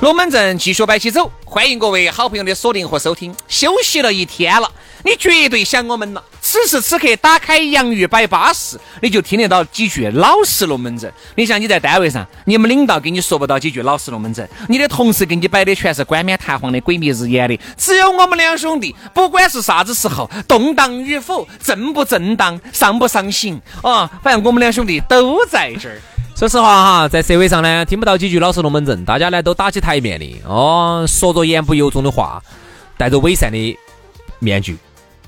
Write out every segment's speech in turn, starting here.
龙门阵继续摆起走，欢迎各位好朋友的锁定和收听。休息了一天了，你绝对想我们了。此时此刻打开洋芋摆巴士，你就听得到几句老实龙门阵。你像你在单位上，你们领导给你说不到几句老实龙门阵，你的同事给你摆的全是冠冕堂皇的、鬼迷日眼的。只有我们两兄弟，不管是啥子时候，动荡与否，正不正当，上不上行啊，反正我们两兄弟都在这儿。说实话哈，在社会上呢，听不到几句老实龙门阵，大家呢都打起台面的哦，说着言不由衷的话，戴着伪善的面具。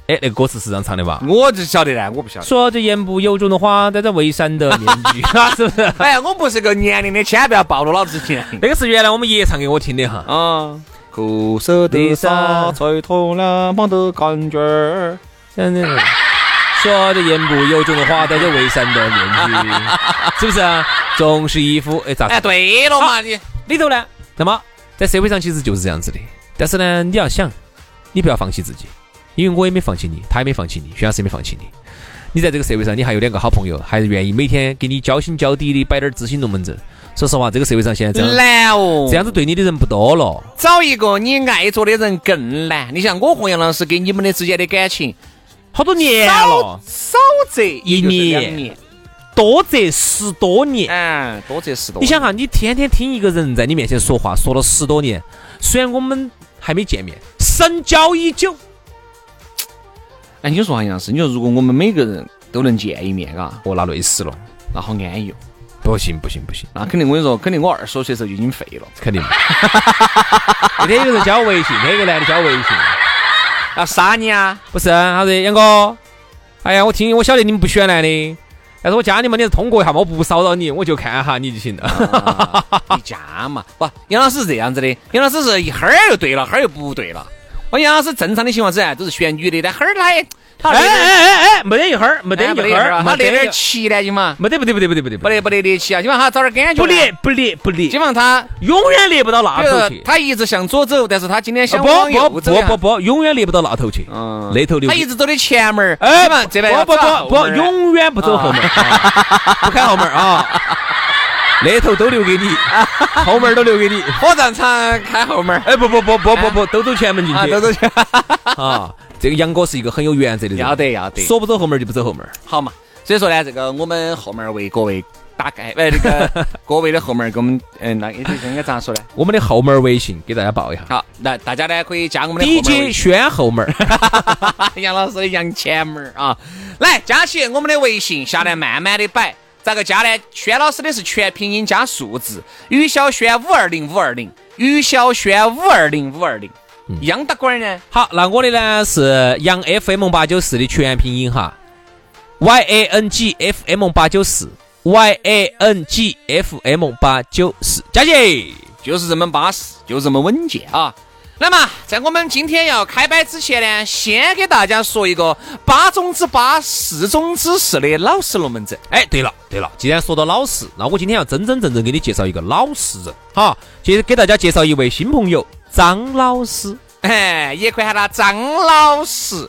哎，那个歌词是这样唱的吧？我就晓得呢，我不晓得。说着言不由衷的话，戴着伪善的面具，是不是？哎，我不是个年龄的，千万不要暴露老子年龄。那个是原来我们爷爷唱给我听的哈。啊，苦涩的沙，吹痛了梦的感觉。说着言不由衷的话，戴着伪善的面具，是不是？总是一副哎咋？哎，对了嘛，你里头呢？那么在社会上其实就是这样子的。但是呢，你要想，你不要放弃自己，因为我也没放弃你，他也没放弃你，徐老师也没放弃你。你在这个社会上，你还有两个好朋友，还是愿意每天给你交心交底的摆点知心龙门阵。说实话，这个社会上现在真难哦，这样子对你的人不多了。找一个你爱着的人更难。你像我和杨老师跟你们的之间的感情。好多年了，少则一年，多则十多年。嗯，多则十多年。你想哈，你天天听一个人在你面前说话，说了十多年，虽然我们还没见面，深交已久。哎，你说哈，杨老师，你说如果我们每个人都能见一面，嘎，哦，那累死了，那好安逸哦。不行不行不行，那肯定我跟你说，肯定我二十多岁时候就已经废了，肯定。那天有人加我微信，那个男的加我微信。要杀你啊！不是，他说杨哥，哎呀，我听我晓得你们不喜欢男的，但是我加你嘛，你是通过一下嘛，我不骚扰你，我就看下你就行了。你加嘛？不，杨老师是这样子的，杨老师是一哈儿又对了，哈儿又不对了。我杨老师正常的情况之下都是选女的，但哈儿他也。哎哎哎哎，没得一会儿，没得一会儿，他那点气呢，就嘛，没得不得不得不得不得不得不得力气啊，基本上他找点感觉，不裂不裂不裂，基本上他永远裂不到那头去。他一直向左走，但是他今天想往右走。不不不，永远裂不到那头去。嗯，那头流。他一直走的前门，哎，这边不不不不，永远不走后门，不开后门啊。那头都留给你，后门都留给你。火葬场开后门，哎不不不不不不，都走前门进去，都走前。啊。这个杨哥是一个很有原则的人，要得要得，说不走后门就不走后门，好嘛。所以说呢，这个我们后门为各位打开，哎，这个 各位的后门给我们，嗯，那应该咋说呢？我们的后门微信给大家报一下。好，来大家呢可以加我们的 DJ 轩后门，杨老师的杨前门啊，来加起我们的微信，下来慢慢的摆。咋个加呢？轩老师的是全拼音加数字，于小轩五二零五二零，于小轩五二零五二零。杨大官呢？好，那我的呢是杨 FM 八九四的全拼音哈，Y A N G F M 八九四，Y A N G F M 八九四，加起就是这么巴适，就这么稳健啊。那么在我们今天要开摆之前呢，先给大家说一个八种之八，四种之四的老实龙门阵。哎，对了对了，既然说到老实，那我今天要真真正正给你介绍一个老实人哈，接着给大家介绍一位新朋友。张老师，哎，也可以喊他张老师。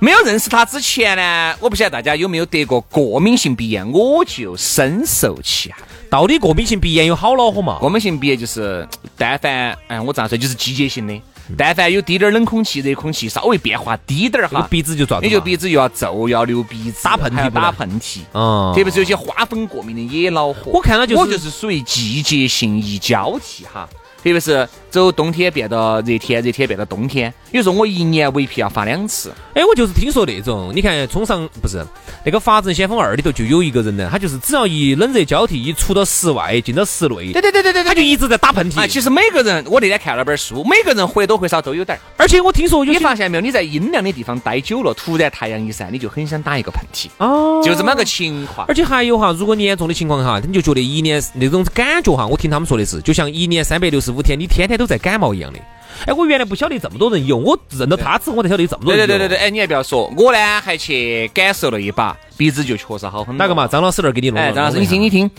没有认识他之前呢，我不晓得大家有没有得过过敏性鼻炎，我就深受其害。到底过敏性鼻炎有好恼火嘛？过敏性鼻炎就是，但凡，哎，我这样说就是季节性的，但凡有滴点儿冷空气、热空气稍微变化低点儿哈，鼻子就抓，你就鼻子又要皱，又要流鼻子，打喷嚏，打喷嚏。嗯，特别是有些花粉过敏的也恼火。我看到就是，我就是属于季节性一交替哈。别是走冬天变到热天，热天变到冬天。有时候我一年 VP 要发两次。哎，我就是听说那种，你看冲上不是那个《法证先锋二》里头就有一个人呢，他就是只要一冷热交替，一出到室外进到室内，对对对对对，他就一直在打喷嚏。啊，其实每个人，我那天看了本书，每个人或多或少都有点儿。而且我听说有你发现没有？你在阴凉的地方待久了，突然太阳一晒，你就很想打一个喷嚏。哦，就这么个情况。而且还有哈，如果你严重的情况哈，你就觉得一年那种感觉哈，我听他们说的是，就像一年三百六十五天，你天天都在感冒一样的。哎，我原来不晓得这么多人有，我认到他之后，我才晓得有这么多人。对对对对对，哎，你还不要说，我呢还去感受了一把，鼻子就确实好很多。哪个嘛？张老师那儿给你弄。哎，张老师，你听你听。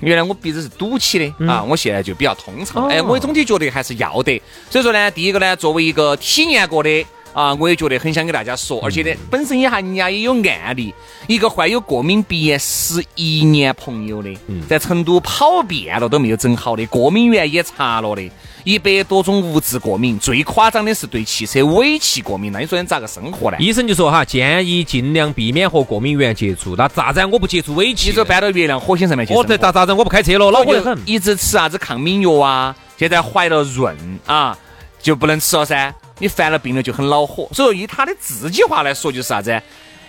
原来我鼻子是堵起的啊，我现在就比较通畅。哎，我总体觉得还是要得。所以说呢，第一个呢，作为一个体验过的。啊，我也觉得很想给大家说，而且呢，本身也还人家也有案例，一个患有过敏鼻炎十一年朋友的，在成都跑遍了都没有整好的，过敏源也查了的，一百多种物质过敏，最夸张的是对汽车尾气过敏，那你说你咋个生活呢？医生就说哈，建议尽量避免和过敏源接触。那咋子？我不接触尾气，你说搬到月亮、火星上面去？我这咋咋子？我不开车了，恼火得很。一直吃啥子抗敏药啊？现在怀了孕啊，就不能吃了噻。你犯了病了就很恼火，所以说以他的自己话来说就是啥子？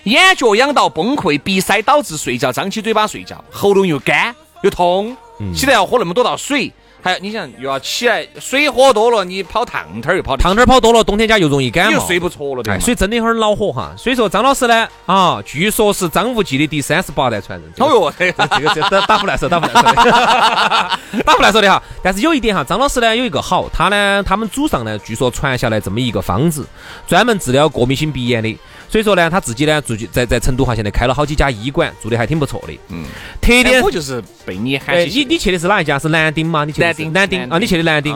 眼角痒到崩溃，鼻塞导致睡觉张起嘴巴睡觉，喉咙又干又痛，起来要喝那么多道水。还有你想又要起来，水喝多了，你跑烫汤又跑烫汤跑多了，冬天家又容易感冒，又睡不着了，对所以真的有点恼火哈。所以说张老师呢，啊，据说是张无忌的第三十八代传人。哦哟，这个是打打不来手，打不来手的，打不来手的哈。但是有一点哈，张老师呢有一个好，他呢他们祖上呢据说传下来这么一个方子，专门治疗过敏性鼻炎的。所以说呢，他自己呢，住在在成都哈，现在开了好几家医馆，做的还挺不错的。嗯，特点我就是被你喊你你去的是哪一家？是南丁吗？你去南丁南丁啊？你去的南丁？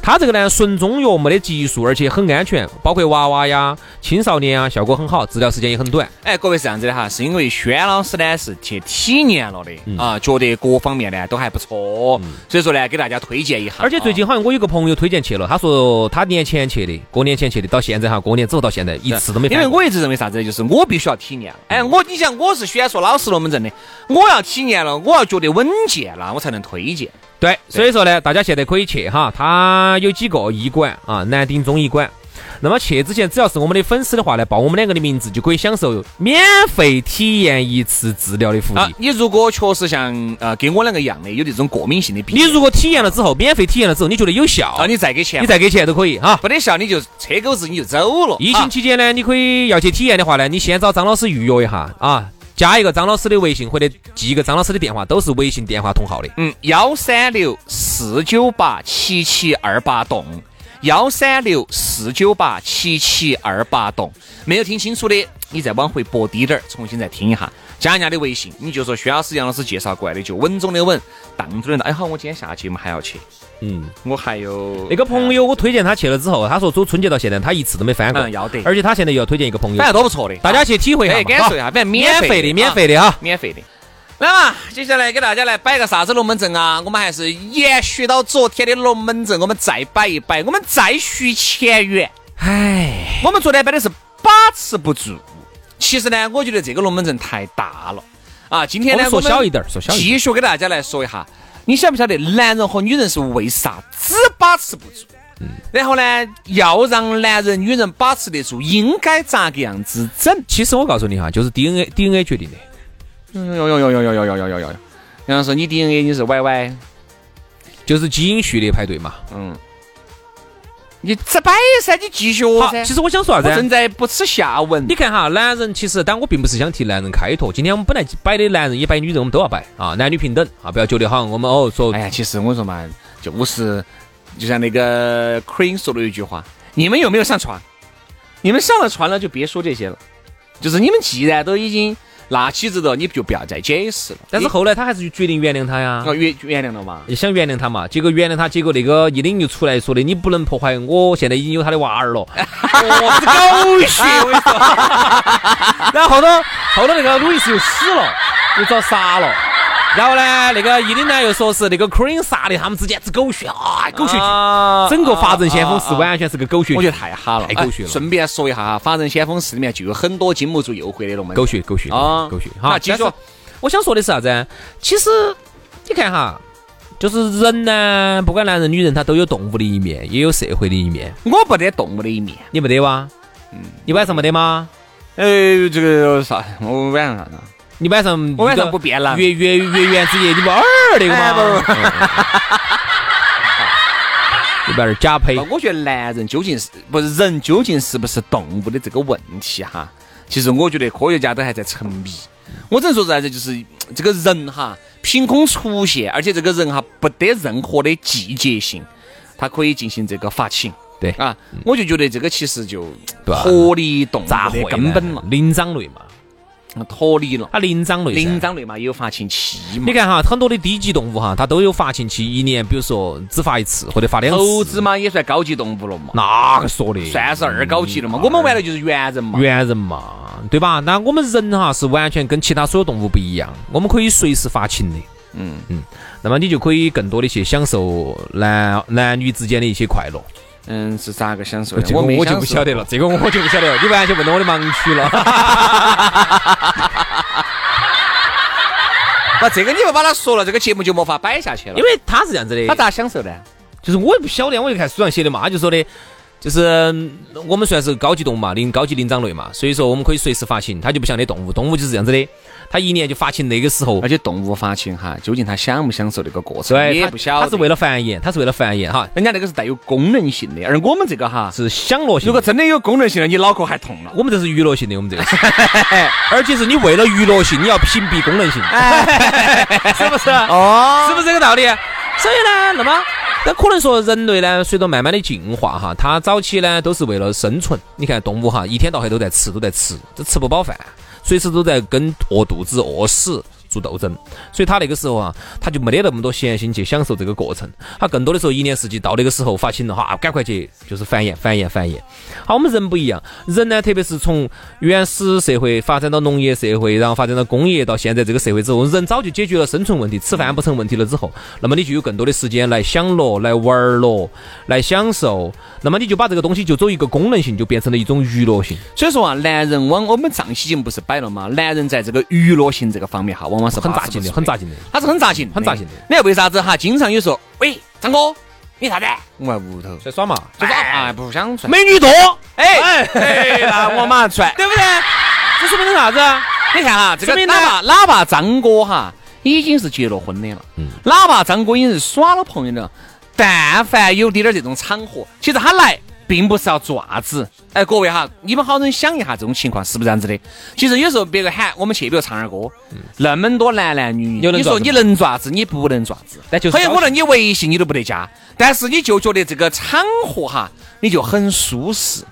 他这个呢，纯中药，没得激素，而且很安全，包括娃娃呀、青少年啊，效果很好，治疗时间也很短。哎，各位是这样子的哈，是因为轩老师呢是去体验了的啊，觉得各方面呢都还不错，所以说呢给大家推荐一下。而且最近好像我有个朋友推荐去了，他说他年前去的，过年前去的，到现在哈，过年之后到现在一次都没。因为我一直认为为啥子，就是我。必须要体验，哎，我你想我是选说老实龙门阵的，我要体验了，我要觉得稳健了，我才能推荐。对，所以说呢，大家现在可以去哈，他有几个医馆啊，南丁中医馆。那么去之前，只要是我们的粉丝的话呢，报我们两个的名字，就可以享受免费体验一次治疗的福利。你如果确实像呃跟我两个一样的有这种过敏性的病，你如果体验了之后，免费体验了之后，你觉得有效，啊，你再给钱，你再给钱都可以哈。不得效，你就车狗子你就走了。疫情期间呢，你可以要去体验的话呢，你先找张老师预约一下啊，加一个张老师的微信或者记一个张老师的电话，都是微信电话同号的。嗯，幺三六四九八七七二八栋。幺三六四九八七七二八栋，没有听清楚的，你再往回拨低点儿，重新再听一下。加人家的微信，你就说薛老师、杨老师介绍过来的，就稳中的稳，当中的。哎好，我今天下节目还要去。嗯，我还有那个朋友，我推荐他去了之后，他说走春节到现在他一次都没翻过。嗯，要得。而且他现在又要推荐一个朋友，反正多不错的，大家去体会一下，感受一下，反正免费的，免费的啊，免费的。来嘛，接下来给大家来摆个啥子龙门阵啊？我们还是延续到昨天的龙门阵，我们再摆一摆，我们再续前缘。哎，我们昨天摆的是把持不住。其实呢，我觉得这个龙门阵太大了啊。今天呢，说小一点，说小一点，继续给大家来说一下。你晓不晓得，男人和女人是为啥只把持不住？嗯。然后呢，要让男人、女人把持得住，应该咋个样子整？其实我告诉你哈，就是 DNA，DNA 决定的。哟哟哟哟哟哟哟哟哟哟！杨老师，你 DNA 你是 YY，就是基因序列排队嘛。嗯，你这摆噻，你继续噻。其实我想说啥子？正在不耻下问。你看哈，男人其实，但我并不是想替男人开脱。今天我们本来摆的男人也摆女人，我们都要摆啊，男女平等啊，不要觉得好像我们哦说。哎呀，其实我说嘛，就是就像那个 Queen 说的一句话：你们有没有上床？你们上了船了，就别说这些了。就是你们既然都已经。那岂止的你就不要再解释了。但是后来他还是决定原谅他呀。哦，原原谅了嘛？也想原谅他嘛？结果原谅他，结果那个一领又出来说的，你不能破坏我现在已经有他的娃儿了。我，是狗血！我跟你说。然后后头后头那个路易斯又死了，又遭杀了。然后呢，那个伊琳呢又说是那个 Queen 杀的，他们之间之狗血啊，狗血剧。整个《法证先锋是》完全是个狗血剧，我觉得太哈了，太狗血了。顺便说一下哈，《法证先锋四》里面就有很多经不住诱惑的龙门。狗血，狗血啊，狗血。好，继续。我想说的是啥子？其实你看哈，就是人呢，不管男人女人，他都有动物的一面，也有社会的一面。我不得动物的一面。你没得哇？嗯，你晚上没得吗？呃，这个啥？我晚上啥子？你晚上我晚上不变了。月月月圆之夜，你不二那个吗？你不要假 配。我觉得男人究竟是不是人，究竟是不是动物的这个问题哈？其实我觉得科学家都还在沉迷。我只能说啥子，就是这个人哈，凭空出现，而且这个人哈不得任何的季节性，他可以进行这个发情。对啊，我就觉得这个其实就活力动物的根本嘛，灵长类嘛。脱离了，它灵长类，灵长类嘛也有发情期嘛。你看哈，很多的低级动物哈，它都有发情期，一年比如说只发一次或者发两次。猴子嘛也算高级动物了嘛？哪个说的？算是二高级了嘛？我们玩的就是猿人嘛。猿人嘛，对吧？那我们人哈是完全跟其他所有动物不一样，我们可以随时发情的。嗯嗯，那么你就可以更多的去享受男男女之间的一些快乐。嗯，是咋个享受的？我我就不晓得了，这个我就不晓得了，你完全问到我的盲区了。那这个你不把他说了，这个节目就没法摆下去了。因为他是这样子的，他咋享受的？就是我也不晓得，我就看书上写的嘛，他就说的。就是我们算是高级动物嘛，灵高级灵长类嘛，所以说我们可以随时发情，它就不像那动物，动物就是这样子的，它一年就发情那个时候，而且动物发情哈，究竟它享不享受这个过程，也不晓得。它是为了繁衍，它是为了繁衍哈，人家那个是带有功能性的，而我们这个哈是享乐性。如果真的有功能性的，你脑壳还痛了。我们这是娱乐性的，我们这个，而且是你为了娱乐性，你要屏蔽功能性，是不是？哦，是不是这个道理？所以呢，那么。那可能说人类呢，随着慢慢的进化哈，它早期呢都是为了生存。你看动物哈，一天到黑都在吃，都在吃，都吃不饱饭，随时都在跟饿肚子、饿死。做斗争，所以他那个时候啊，他就没得那么多闲心去享受这个过程。他更多的时候，一年四季到那个时候发情了哈，赶快去就是繁衍、繁衍、繁衍。好，我们人不一样，人呢，特别是从原始社会发展到农业社会，然后发展到工业，到现在这个社会之后，人早就解决了生存问题，吃饭不成问题了之后，那么你就有更多的时间来享乐、来玩乐、来享受。那么你就把这个东西就走一个功能性，就变成了一种娱乐性。所以说啊，男人往我们上期节目不是摆了吗？男人在这个娱乐性这个方面哈，往往是很扎心的，很扎心的，他是很扎心，很扎心的。你看为啥子哈？经常有说，喂，张哥，你啥子？我在屋头在耍嘛，在耍，哎，不想出来。美女多，哎哎，那我马上出来，对不对？这说明的啥子？你看哈，这个哪怕哪怕张哥哈，已经是结了婚的了。嗯，喇叭张哥已经是耍了朋友了。但凡有点点这种场合，其实他来。并不是要做啥子，哎，各位哈，你们好生想一下这种情况是不是这样子的？其实有时候别个喊我们去，比如唱点歌，那么多男男女女，你说你能做啥子，你不能做啥子，很有可能你微信你都不得加，但是你就觉得这个场合哈，你就很舒适，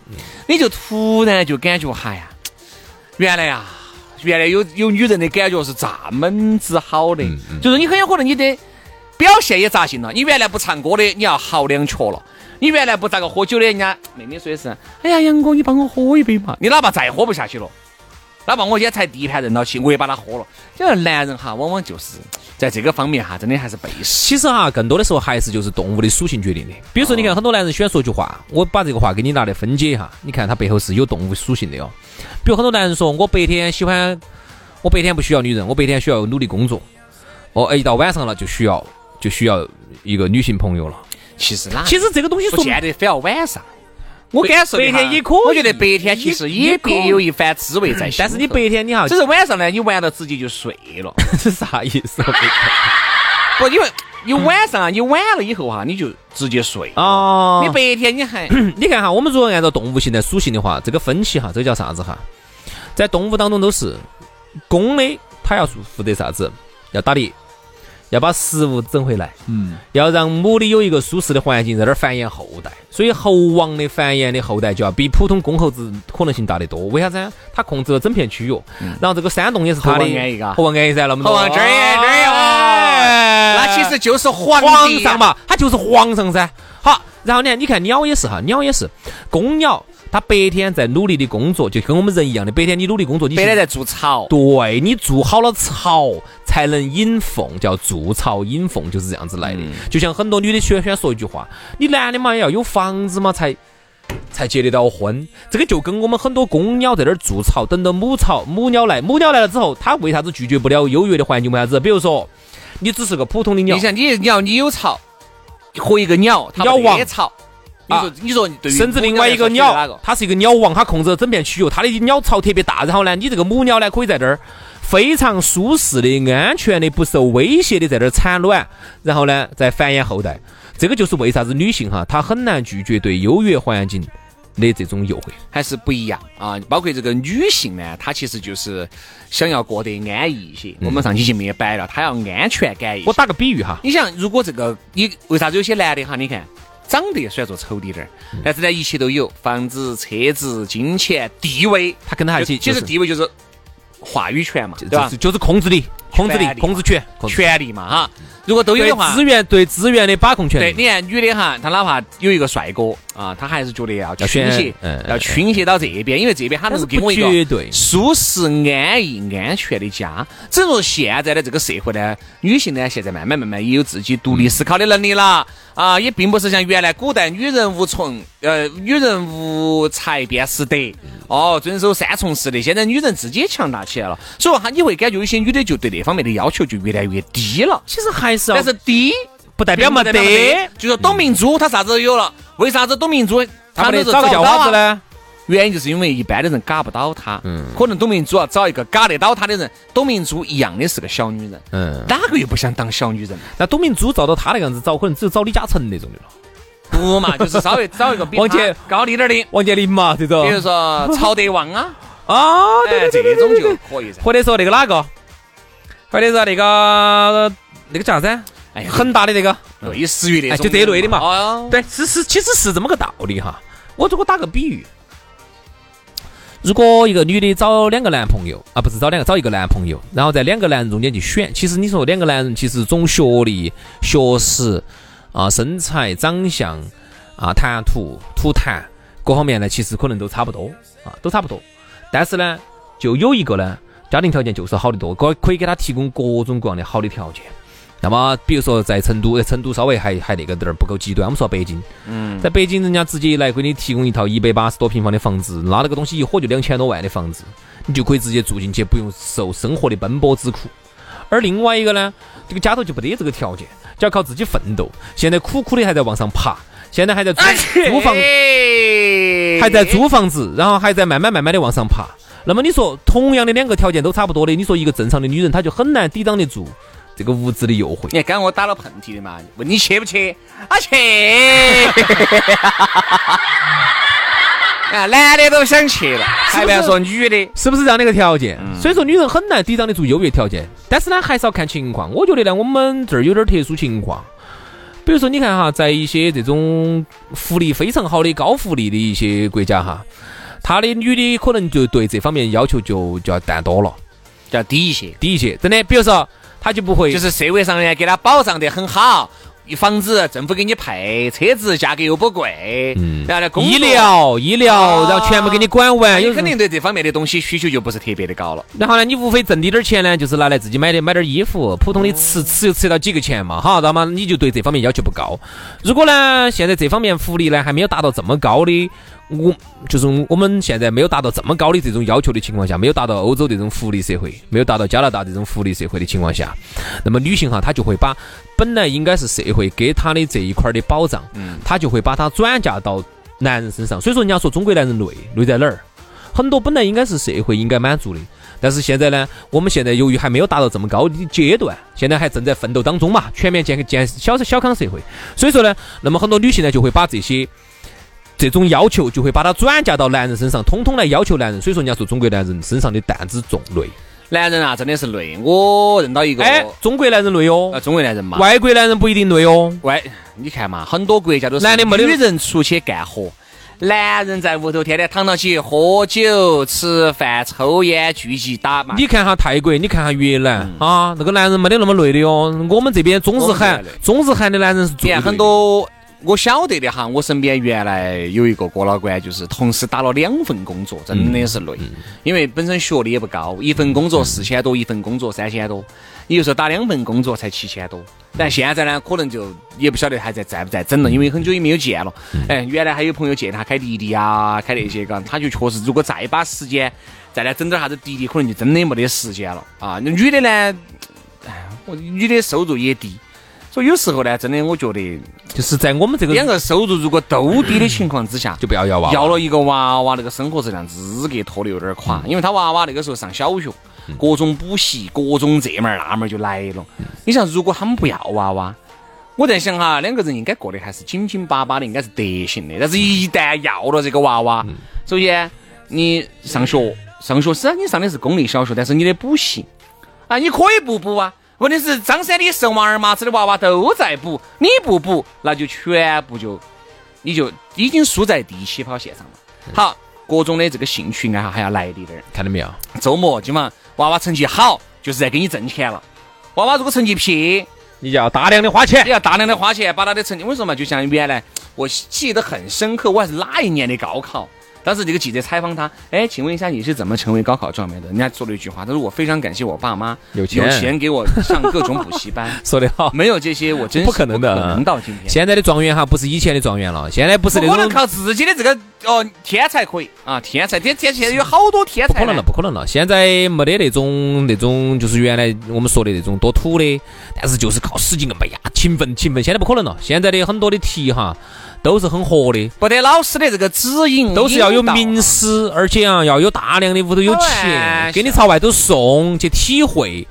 你就突然就感觉哈呀，原来呀，原来有有女人的感觉是这么子好的，就是你很有可能你的表现也扎心了，你原来不唱歌的，你要嚎两瘸了。你原来不咋个喝酒的，人家妹妹说的是，哎呀，杨哥，你帮我喝一杯嘛。你哪怕再喝不下去了，哪怕我今天才第一盘认到起，我也把它喝了。因为男人哈，往往就是在这个方面哈，真的还是背时。其实哈，更多的时候还是就是动物的属性决定的。比如说，你看很多男人喜欢说句话，我把这个话给你拿来分解一下，你看他背后是有动物属性的哦。比如很多男人说，我白天喜欢，我白天不需要女人，我白天需要努力工作。哦，一到晚上了就需要就需要一个女性朋友了。其实哪？其实这个东西不见得非要晚上。我感受白天也可以。我觉得白天其实也别有一番滋味在。但是你白天你哈，只是晚上呢，你玩到直接就睡了。是 啥意思？不，因为你晚上啊，你晚了以后哈，你就直接睡。哦。你白天你还，你看哈，我们如果按照动物性的属性的话，这个分歧哈，这个叫啥子哈？在动物当中都是公的，它要负责啥子？要打猎。要把食物整回来，嗯，要让母的有一个舒适的环境在那儿繁衍后代，所以猴王的繁衍的后代就要比普通公猴子可能性大得多。为啥子？它控制了整片区域，然后这个山洞也是它的。猴王安逸噻，那么多。猴王这儿也这儿也，那其实就是皇皇上嘛，他就是皇上噻。好，然后呢，你看鸟也是哈，鸟也是公鸟。他白天在努力的工作，就跟我们人一样的。白天你努力工作，你白天在筑巢。对你筑好了巢，才能引凤，叫筑巢引凤，就是这样子来的。就像很多女的喜欢喜欢说一句话：“你男的嘛，要有房子嘛，才才结得到婚。”这个就跟我们很多公鸟在那儿筑巢，等到母巢母鸟来，母鸟来了之后，它为啥子拒绝不了优越的环境？为啥子？比如说。你只是个普通的鸟你，想，你鸟你有巢和一个鸟，它鸟王没巢，你说你说对于甚至另外一个鸟它是一个鸟王，它控制了整片区域，它的鸟巢特别大。然后呢，你这个母鸟呢，可以在这儿非常舒适的、安全的、不受威胁的在这儿产卵，然后呢再繁衍后代。这个就是为啥子女性哈，她很难拒绝对优越环境的这种诱惑。还是不一样啊。包括这个女性呢，她其实就是想要过得安逸一些。我们上期节目也摆了，她要安全感一些。我打个比喻哈，你想，如果这个你为啥子有些男的哈？你看长得虽然说丑滴点儿，但是呢一切都有，房子、车子、金钱、地位，他跟他一起其实地位就是话语权嘛，对吧？就是？就是控制力、控制力控制权、权力嘛哈。如果都有的话，资源对资源的把控权。对，你看女的哈，她哪怕有一个帅哥啊，她还是觉得要要倾斜要倾斜到这边，因为这边她能给我一个绝。对，舒适、安逸、安全的家。只能说现在的这个社会呢，女性呢现在慢慢慢慢也有自己独立思考的能力了啊，也并不是像原来古代女人无从呃女人无才便是德哦，遵守三从四德。现在女人自己也强大起来了，所以说哈你会感觉有些女的就对那方面的要求就越来越低了。其实还是但是低不代表没得，就说董明珠她啥子都有了，为啥子董明珠他们都不得找个叫花子？呢？原因就是因为一般的人嘎不到她，嗯。可能董明珠要找一个嘎得到她的人，董明珠一样的是个小女人，嗯，哪个又不想当小女人？那董明珠照到她那个样子找，可能只有找李嘉诚那种的了。不嘛，就是稍微 找一个比王杰她高一点的，王健林嘛，这种。比如说曹德旺啊，啊，对哎，这种就可以噻。或者说那个哪个，或者说那个那个叫啥子？哎呀，恒大的那个，类似于那哎种，就这类的嘛。哦，对，是是，其实是这么个道理哈。我如果打个比喻，如果一个女的找两个男朋友啊，不是找两个，找一个男朋友，然后在两个男人中间去选，其实你说两个男人其实总学历、学识啊、身材、长相啊、谈吐、吐痰各方面呢，其实可能都差不多啊，都差不多。但是呢，就有一个呢，家庭条件就是好的多，可可以给他提供各种各样的好的条件。那么，比如说在成都，在成都稍微还还那个点儿不够极端。我们说北京，嗯，在北京，人家直接来给你提供一套一百八十多平方的房子，那那个东西一火就两千多万的房子，你就可以直接住进去，不用受生活的奔波之苦。而另外一个呢，这个家头就不得这个条件，就要靠自己奋斗。现在苦苦的还在往上爬，现在还在租租房，还在租房子，然后还在慢慢慢慢的往上爬。那么你说，同样的两个条件都差不多的，你说一个正常的女人，她就很难抵挡得住这个物质的诱惑。你看刚刚我打了喷嚏的嘛，问你去不去？啊去！啊，男的都想去了，还不要说女的。是不是这样的一个条件？所以说女人很难抵挡得住优越条件，但是呢，还是要看情况。我觉得呢，我们这儿有点特殊情况，比如说你看哈，在一些这种福利非常好的高福利的一些国家哈，他的女的可能就对这方面要求就就要淡多了，就要低一些，低一些。真的，比如说他就不会就是社会上呢给他保障得很好，房子政府给你配，车子价格又不贵，嗯然后呢医，疗医疗，啊然后全部给你管完，有你肯定对这方面的东西需求就不是特别的高了。然后呢，你无非挣滴点儿钱呢，就是拿来自己买的买点衣服，普通的吃吃又吃到几个钱嘛，哈，知道吗？你就对这方面要求不高。如果呢，现在这方面福利呢还没有达到这么高的，我就是我们现在没有达到这么高的这种要求的情况下，没有达到欧洲这种福利社会，没有达到加拿大这种福利社会的情况下，那么女性哈，她就会把本来应该是社会给她的这一块儿的保障，嗯她就会把它转嫁到男人身上。所以说，人家说中国男人累，累在哪儿？很多本来应该是社会应该满足的，但是现在呢，我们现在由于还没有达到这么高的阶段，现在还正在奋斗当中嘛，全面建建小小康社会，所以说呢，那么很多女性呢就会把这些这种要求就会把它转嫁到男人身上，通通来要求男人。所以说，人家说中国男人身上的担子重累。男人啊，真的是累。我认到一个，哎，中国男人累哦啊，，中国男人嘛，外国男人不一定累哦。外，你看嘛，很多国家都是男的没得女人出去干活，男人在屋头天天躺到起喝酒、吃饭、抽烟、聚集打嘛。你看哈泰国，你看哈越南、啊，那个男人没得那么累的哟。我们这边中日韩中日韩的男人是你看最累的很多我晓得的哈，我身边原来有一个哥老倌，就是同时打了两份工作，真的是累，因为本身学历也不高，一份工作四千多，一份工作三千多，也就是说打两份工作才七千多。但现在呢，可能就也不晓得还在在不在整了，因为很久也没有见了。哎，原来还有朋友见他开滴滴啊，开那些个，他就确实如果再把时间再来整点啥子滴滴，可能就真的没得时间了啊。那女的呢？哎，我女的收入也低，所以有时候呢，真的我觉得就是在我们这个两个收入如果都低的情况之下，就不要要娃娃，要了一个娃娃，那个生活质量资格拖得有点垮，因为他娃娃那个时候上小学，各种补习，各种这门儿那门儿就来了。你像如果他们不要娃娃，我在想哈，两个人应该过得还是紧紧巴巴的，应该是得行的。但是一旦要了这个娃娃，首先你上学，上学虽然，你上的是公立小学，但是你的补习啊，你可以不补啊。问题是张三李四王二麻子的娃娃都在补，你不补，那就全部就你就已经输在第一起跑线上了。好，各种的这个兴趣爱好还要来的点儿。看到没有？周末基本上娃娃成绩好，就是在给你挣钱了。娃娃如果成绩撇，你就要大量的花钱你。要大量的花钱把他的成绩。我说嘛，就像原来我记得很深刻，我还是哪一年的高考。当时这个记者采访他，哎，请问一下你是怎么成为高考状元的？人家说了一句话，他说我非常感谢我爸妈有钱有钱给我上各种补习班，说得好，没有这些我真是不可能的可能到今天。现在的状元哈，不是以前的状元了，现在不是那种靠自己的这个哦天才可以啊，天才天天现在有好多天才，不可能了，不可能了。现在没得那种那种，就是原来我们说的那种多土的，但是就是靠使劲个哎呀，勤奋勤奋。现在不可能了，现在的很多的题哈都是很活的，不得老师的这个指引，都是要有名师，而且啊要有大量的屋头有钱，给你朝外头送去体会。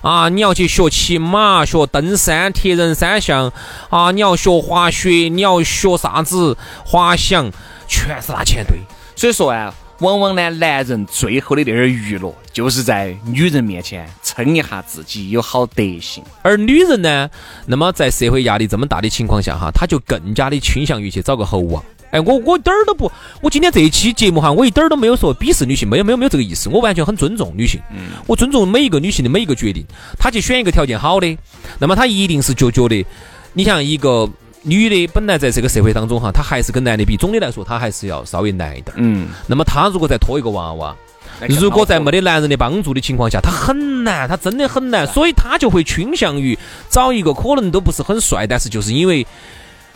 啊，你要去学骑马、学登山、铁人三项啊，你要学滑雪，你要学啥子滑翔，全是拿钱堆。所以说啊，往往呢，男人最后的那点儿娱乐，就是在女人面前称一下自己有好德行。而女人呢，那么在社会压力这么大的情况下哈，她就更加的倾向于去找个猴王。哎，我我一点儿都不，我今天这一期节目哈，我一点儿都没有说鄙视女性，没有没有没有这个意思，我完全很尊重女性，嗯我尊重每一个女性的每一个决定。她去选一个条件好的，那么她一定是就觉得，你像一个女的本来在这个社会当中哈，她还是跟男的比，总的来说她还是要稍微难一点儿。嗯，那么她如果再拖一个娃娃，如果在没得男人的帮助的情况下，她很难，她真的很难，所以她就会倾向于找一个可能都不是很帅，但是就是因为，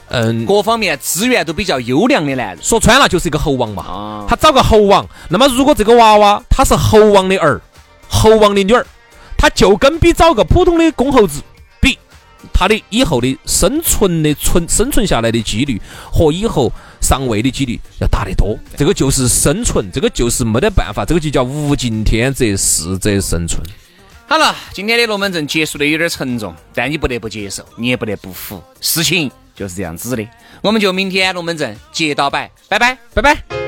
嗯，各方面资源都比较优良的男人。说穿了就是一个猴王嘛。啊，他找个猴王，那么如果这个娃娃他是猴王的儿，猴王的女儿，他就跟比找个普通的公猴子比，他的以后的生存的存生存下来的几率和以后上位的几率要大得多。这个就是生存，这个就是没得办法，这个就叫物竞天择，适者生存。好了，今天的龙门阵结束的有点沉重，但你不得不接受，你也不得不服，事情就是这样子的。我们就明天龙门阵接到摆，拜拜，拜拜。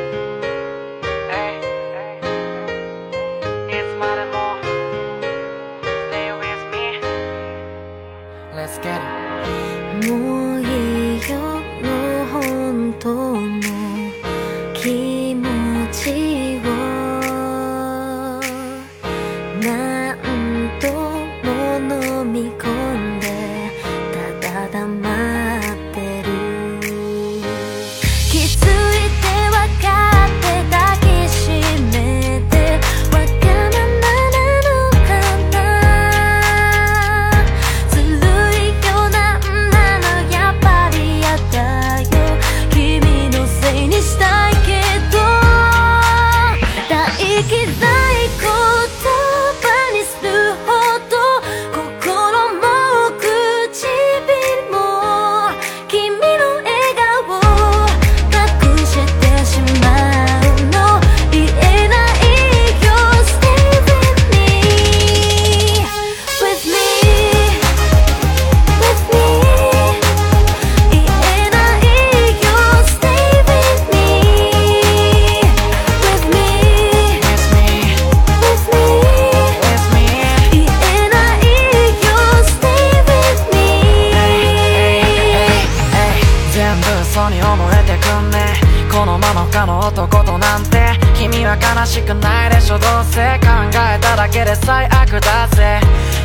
だぜ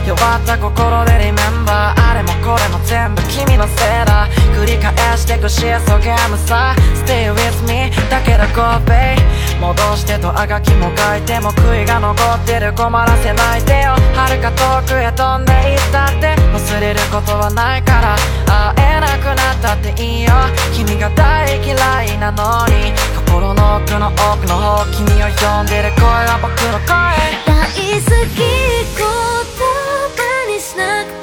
弱った心でリメンバー。あれもこれも全部君のせいだ。繰り返してくシエソゲームさ。Stay with me だけど Go babe 戻してとあがきも書いても悔いが残ってる。困らせないでよ。遥か遠くへ飛んでいったって。忘れることはないから。会えなくなったっていいよ。君が大嫌いなのに。心の奥の奥の方君を呼んでる声は僕の声。好き言葉にしなくて